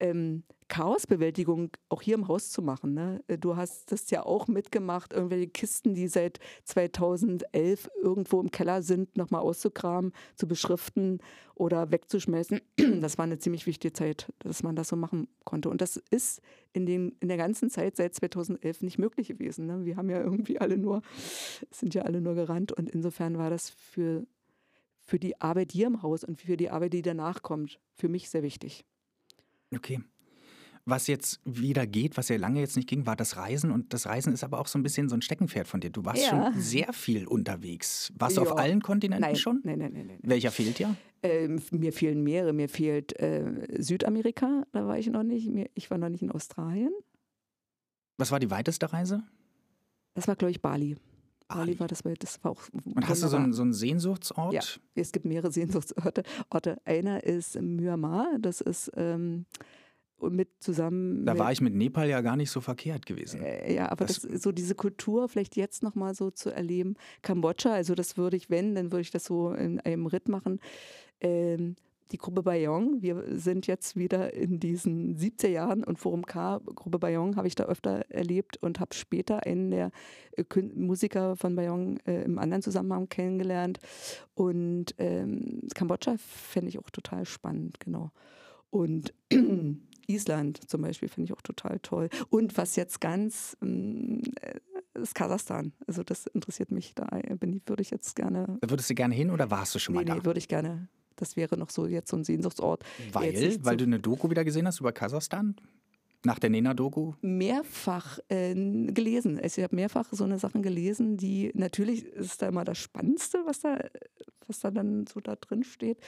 ähm, Chaosbewältigung auch hier im Haus zu machen. Ne? Äh, Du hast das ja auch mitgemacht, irgendwelche Kisten, die seit 2011 irgendwo im Keller sind, nochmal auszukramen, zu beschriften oder wegzuschmeißen. Das war eine ziemlich wichtige Zeit, dass man das so machen konnte. Und das ist in, den, in der ganzen Zeit seit 2011 nicht möglich gewesen. Ne? Wir haben ja irgendwie alle nur, sind ja alle nur gerannt und insofern war das für, für die Arbeit hier im Haus und für die Arbeit, die danach kommt, für mich sehr wichtig. Okay. Was jetzt wieder geht, was ja lange jetzt nicht ging, war das Reisen. Und das Reisen ist aber auch so ein bisschen so ein Steckenpferd von dir. Du warst Ja. schon sehr viel unterwegs. Warst du Ja. auf allen Kontinenten Nein, schon? nein, nein, nein, nein. Welcher fehlt dir? Ähm, mir fehlen mehrere. Mir fehlt äh, Südamerika, da war ich noch nicht. Ich war noch nicht in Australien. Was war die weiteste Reise? Das war, glaube ich, Bali. Bali, war das, das war auch Und hast du so einen, so einen Sehnsuchtsort? Ja. Es gibt mehrere Sehnsuchtsorte. Orte. Einer ist Myanmar, das ist ähm, mit zusammen. Da mit, war ich mit Nepal ja gar nicht so verkehrt gewesen. Äh, ja, aber Das- das, so diese Kultur vielleicht jetzt nochmal so zu erleben. Kambodscha, also das würde ich, wenn, dann würde ich das so in einem Ritt machen. Ähm, die Gruppe Bayong, wir sind jetzt wieder in diesen 70er Jahren und Forum K, Gruppe Bayong habe ich da öfter erlebt und habe später einen der äh, Musiker von Bayong äh, im anderen Zusammenhang kennengelernt. Und ähm, Kambodscha fände ich auch total spannend, genau. Und Island zum Beispiel finde ich auch total toll. Und was jetzt ganz ähm, äh, ist Kasachstan. Also das interessiert mich. Da bin ich, würde ich jetzt gerne. Würdest du gerne hin oder warst du schon Nee, mal nee, da? würde ich gerne. Das wäre noch so jetzt so ein Sehnsuchtsort. Weil, weil du eine Doku wieder gesehen hast über Kasachstan? Nach der Nena-Doku? mehrfach äh, gelesen. Also ich habe mehrfach so eine Sachen gelesen, die natürlich ist da immer das Spannendste, was da, was da dann so da drin steht.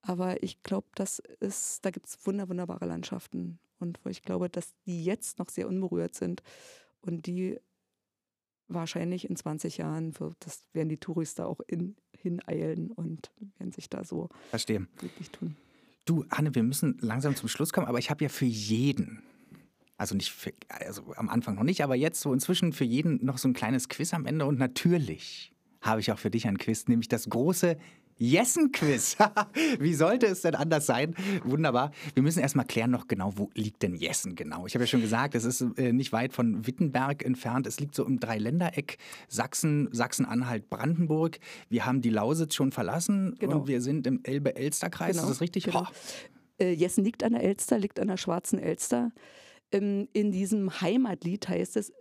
Aber ich glaube, das ist, da gibt es wunder, wunderbare Landschaften. Und wo ich glaube, dass die jetzt noch sehr unberührt sind und die wahrscheinlich in 20 Jahren wird, das werden die Touristen auch in, hineilen und werden sich da so Verstehe. glücklich tun. Du, Anne, wir müssen langsam zum Schluss kommen, aber ich habe ja für jeden, also nicht für, also am Anfang noch nicht, aber jetzt so inzwischen für jeden noch so ein kleines Quiz am Ende und natürlich habe ich auch für dich ein Quiz, nämlich das große Jessen-Quiz. Wie sollte es denn anders sein? Wunderbar. Wir müssen erstmal klären noch genau, wo liegt denn Jessen genau? Ich habe ja schon gesagt, es ist äh, nicht weit von Wittenberg entfernt. Es liegt so im Dreiländereck Sachsen, Sachsen-Anhalt, Brandenburg. Wir haben die Lausitz schon verlassen Genau. und wir sind im Elbe-Elster-Kreis. Genau, ist das richtig? genau. Äh, Jessen liegt an der Elster, liegt an der schwarzen Elster. Ähm, in diesem Heimatlied heißt es,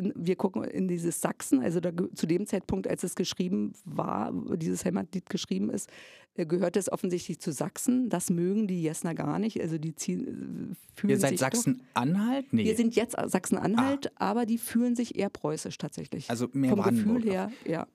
in, wir gucken in dieses Sachsen, also da, zu dem Zeitpunkt, als es geschrieben war, dieses Heimatlied geschrieben ist, äh, gehört es offensichtlich zu Sachsen. Das mögen die Jessener gar nicht. Also die ziehen, äh, fühlen Ihr seid Sachsen-Anhalt? Nee. Wir sind jetzt Sachsen-Anhalt, aber die fühlen sich eher preußisch tatsächlich. also mehr Vom Brandenburg. Gefühl her, ja.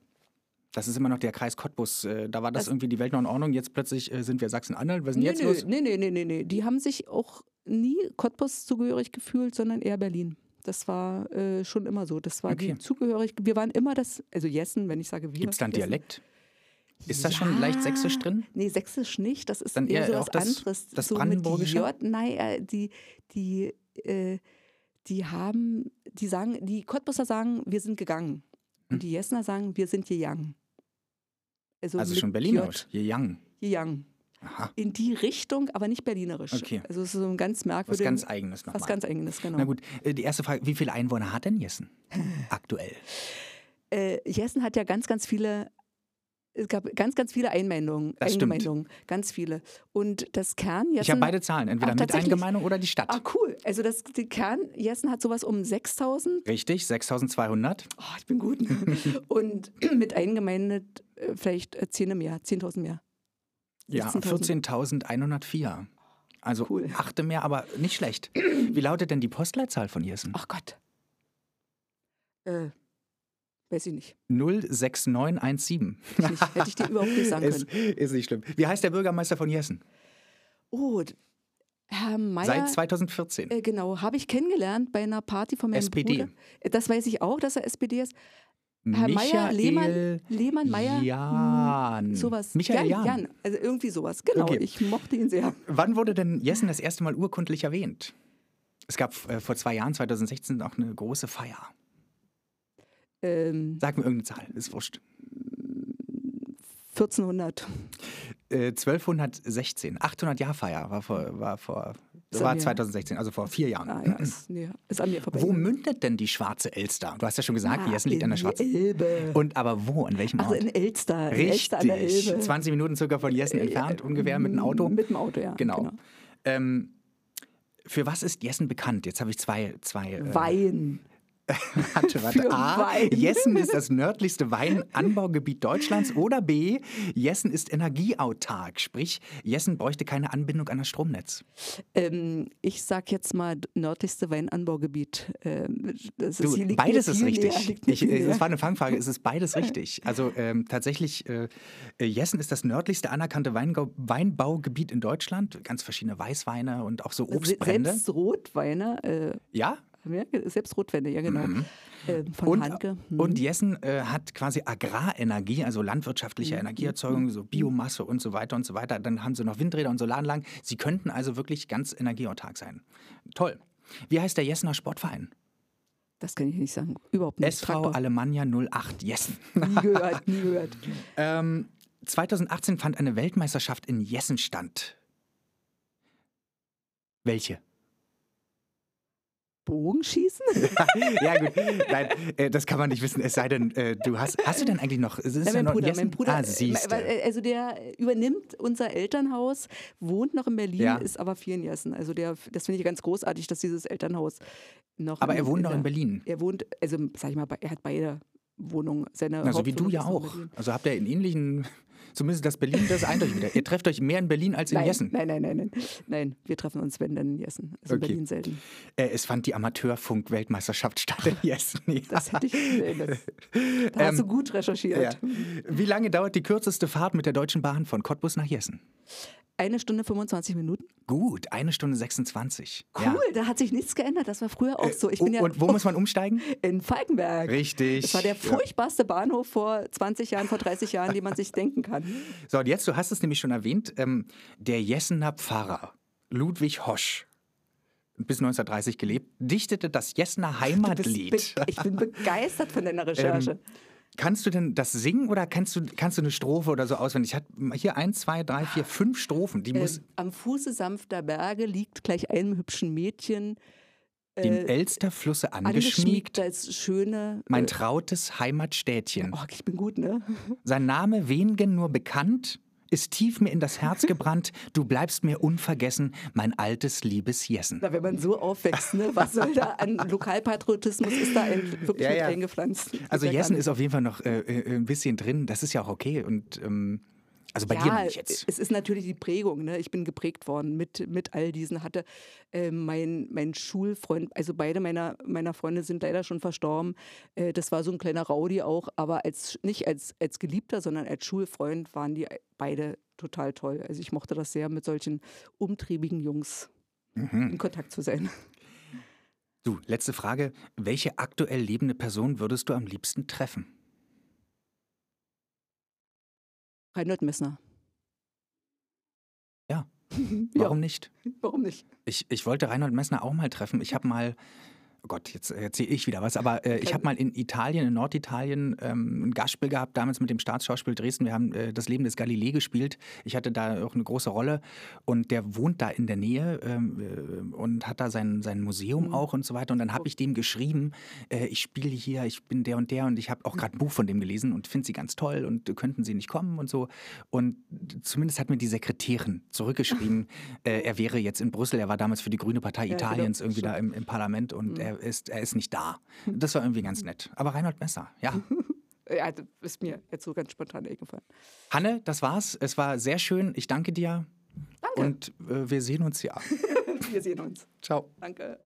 Das ist immer noch der Kreis Cottbus. Äh, Da war das, Das- irgendwie die Welt noch in Ordnung. Jetzt plötzlich sind wir Sachsen-Anhalt. Was ist Nee, jetzt nö, los? nee, nee, nee, nee, nee. Die haben sich auch nie Cottbus zugehörig gefühlt, sondern eher Berlin. Das war äh, schon immer so. Das war Okay. die zugehörig. Wir waren immer das, also Jessen, wenn ich sage wir. Gibt es da einen. Dialekt? Ist das schon leicht sächsisch drin? Nee, sächsisch nicht. Das ist Dann eher eher so was das- anderes. das so mit Brandenburgische? J. Nein, äh, die, die, äh, die haben, die sagen, die Cottbusser sagen, wir sind gegangen. Hm. Und die Jessener sagen, wir sind gegangen. Also mit schon Berlinerisch. Young. Gegangen. Aha. In die Richtung, aber nicht berlinerisch. Okay. Also es ist so ein ganz Was merkwürdiges. ganz Eigenes nochmal. was ganz eigenes, genau. Na gut, äh, die erste Frage, wie viele Einwohner hat denn Jessen aktuell? äh, Jessen hat ja ganz, ganz viele, es gab ganz, ganz viele Einmeldungen. Das stimmt. Eingemeindungen, ganz viele. Und das Kern Jessen. Ich habe beide Zahlen, entweder Ach, mit? Eingemeindung oder die Stadt. Ah, cool. Also das Kern Jessen hat sowas um 6000. Richtig, 6200. Oh, ich bin gut. Und mit eingemeindet äh, vielleicht äh, 10 mehr, 10.000 mehr. Ja, 16.000. 14.104. Also Cool. achte mehr, aber nicht schlecht. Wie lautet denn die Postleitzahl von Jessen? Ach Gott. Äh, weiß ich nicht. 06917. Ich nicht. Hätte ich dir überhaupt nicht sagen ist, können. ist nicht schlimm. Wie heißt der Bürgermeister von Jessen? Oh, Herr Mayer. Seit 2014. Äh, genau, habe ich kennengelernt bei einer Party von meinem SPD. Bruder. Äh, Das weiß ich auch, dass er SPD ist. Herr Mayer, Lehmann, Lehmann, Mayer, Jan. sowas. Michael Jan, Jan. Jan, also irgendwie sowas. Genau, Okay. ich mochte ihn sehr. Wann wurde denn Jessen das erste Mal urkundlich erwähnt? Es gab äh, vor zwei Jahren, 2016, auch eine große Feier. Ähm, Sag mir irgendeine Zahl, ist wurscht. 1400. Äh, 1216, 800 Jahr Feier war vor, war vor Ist war an mir- 2016, also vor vier Jahren. Ah, ja, ist, nee, ist an mir vorbei. Wo mündet denn die Schwarze Elster? Du hast ja schon gesagt, Ah, Jessen liegt an der in Schwarzen. Elbe. Und aber wo? An welchem Also Ort? in Elster. In Elster an der Richtig. Elbe. 20 Minuten circa von Jessen entfernt, ungefähr mit dem Auto. Mit dem Auto, ja. Genau. Ähm, für was ist Jessen bekannt? Jetzt habe ich zwei. zwei äh, Wein. warte, warte. für A. Wein. Jessen ist das nördlichste Weinanbaugebiet Deutschlands. Oder B. Jessen ist energieautark. Sprich, Jessen bräuchte keine Anbindung an das Stromnetz. Ähm, ich sag jetzt mal nördlichste Weinanbaugebiet. Ähm, das Du, ist, beides ist richtig. Näher, ich, äh, das war eine Fangfrage. Es ist beides richtig. Also ähm, tatsächlich, äh, äh, Jessen ist das nördlichste anerkannte Weingau Weinbaugebiet in Deutschland. Ganz verschiedene Weißweine und auch so Obstbrände. Selbst Rotweine, äh, Ja, selbst Rotweine, ja genau. Ähm, von Und, Hanke. Hm. und Jessen äh, hat quasi Agrarenergie, also landwirtschaftliche Mhm. Energieerzeugung, so Biomasse und so weiter und so weiter. Dann haben sie noch Windräder und Solaranlagen. Sie könnten also wirklich ganz energieautark sein. Toll. Wie heißt der Jessener Sportverein? das kann ich nicht sagen. Überhaupt nicht. SV Tragbar. Alemannia 08 Jessen. Nie gehört, nie gehört. Ähm, 2018 fand eine Weltmeisterschaft in Jessen statt. Welche? Bogenschießen? ja gut, nein, äh, das kann man nicht wissen, es sei denn, äh, du hast, hast du denn eigentlich noch, ist Ja, ja mein noch Bruder, mein Bruder, ah, äh, äh, also der übernimmt unser Elternhaus, wohnt noch in Berlin, Ja. ist aber viel in Jessen. Also der, das finde ich ganz großartig, dass dieses Elternhaus noch. Aber er wohnt noch in Berlin. Er wohnt, also sag ich mal, er hat beide Wohnungen. Seine Also wie du ja auch. Also habt ihr in ähnlichen, zumindest das Berlin, das eint euch wieder. Ihr trefft euch mehr in Berlin als in Nein, Jessen. nein, nein, nein, nein. Nein, wir treffen uns, wenn dann in Jessen. Also Okay. in Berlin selten. Äh, es fand die Amateurfunk-Weltmeisterschaft statt in Jessen. Ja. Das hätte ich. nee, Das, da hast du gut recherchiert. Ähm, Ja. Wie lange dauert die kürzeste Fahrt mit der Deutschen Bahn von Cottbus nach Jessen? Eine Stunde 25 Minuten. Gut, eine Stunde 26. Cool, da hat sich nichts geändert. Das war früher auch so. Ich bin und, ja Äh, und wo muss man umsteigen? in Falkenberg. Richtig. Das war der Ja. furchtbarste Bahnhof vor 20 Jahren, vor 30 Jahren, den man sich denken kann. So, und jetzt, du hast es nämlich schon erwähnt, ähm, der Jessener Pfarrer Ludwig Hosch, bis 1930 gelebt, dichtete das Jessener Heimatlied. ich bin begeistert von deiner Recherche. Ähm, Kannst du denn das singen oder kannst du, kannst du eine Strophe oder so auswendig? Ich hatte hier eins, zwei, drei, vier, fünf Strophen. Die muss Ähm, am Fuße sanfter Berge liegt gleich einem hübschen Mädchen dem äh, Elsterflusse angeschmiegt angeschmiegt. als schöne. Mein äh, trautes Heimatstädtchen. oh, ich bin gut, ne? Sein Name wenigen nur bekannt, ist tief mir in das Herz gebrannt. Du bleibst mir unvergessen, mein altes, liebes Jessen. Na, wenn man so aufwächst, ne? was soll da an Lokalpatriotismus ist da wirklich Ja, mit ja. eingepflanzt? Also Jessen ist auf jeden Fall noch äh, äh, ein bisschen drin. Das ist ja auch okay. Und ähm, also bei dir ja, nicht jetzt. es ist natürlich die Prägung. Ne? Ich bin geprägt worden mit, mit all diesen. Hatte äh, mein, mein Schulfreund, also beide meiner, meiner Freunde sind leider schon verstorben. Äh, das war so ein kleiner Rowdy auch, aber als, nicht als, als Geliebter, sondern als Schulfreund waren die beide total toll. Also ich mochte das sehr, mit solchen umtriebigen Jungs Mhm. in Kontakt zu sein. Du, letzte Frage. Welche aktuell lebende Person würdest du am liebsten treffen? Reinhold Messner. Ja. Warum nicht? Warum nicht? Ich, ich wollte Reinhold Messner auch mal treffen. Ich habe mal Gott, jetzt erzähle ich wieder was, aber äh, ich habe mal in Italien, in Norditalien, ähm, ein Gastspiel gehabt, damals mit dem Staatsschauspiel Dresden. Wir haben äh, das Leben des Galilei gespielt. Ich hatte da auch eine große Rolle und der wohnt da in der Nähe ähm, äh, und hat da sein, sein Museum mhm. auch und so weiter. Und dann habe ich dem geschrieben, äh, ich spiele hier, ich bin der und der und ich habe auch gerade ein Buch von dem gelesen und finde sie ganz toll und könnten sie nicht kommen und so. Und zumindest hat mir die Sekretärin zurückgeschrieben, äh, er wäre jetzt in Brüssel, er war damals für die Grüne Partei ja, genau. Italiens genau. irgendwie da im, im Parlament und mhm. er ist, er ist nicht da. Das war irgendwie ganz nett. Aber Reinhold Messer, ja. Ja, das ist mir jetzt so ganz spontan eingefallen. Hanne, das war's. Es war sehr schön. Ich danke dir. Danke. Und äh, wir sehen uns ja. wir sehen uns. Ciao. Danke.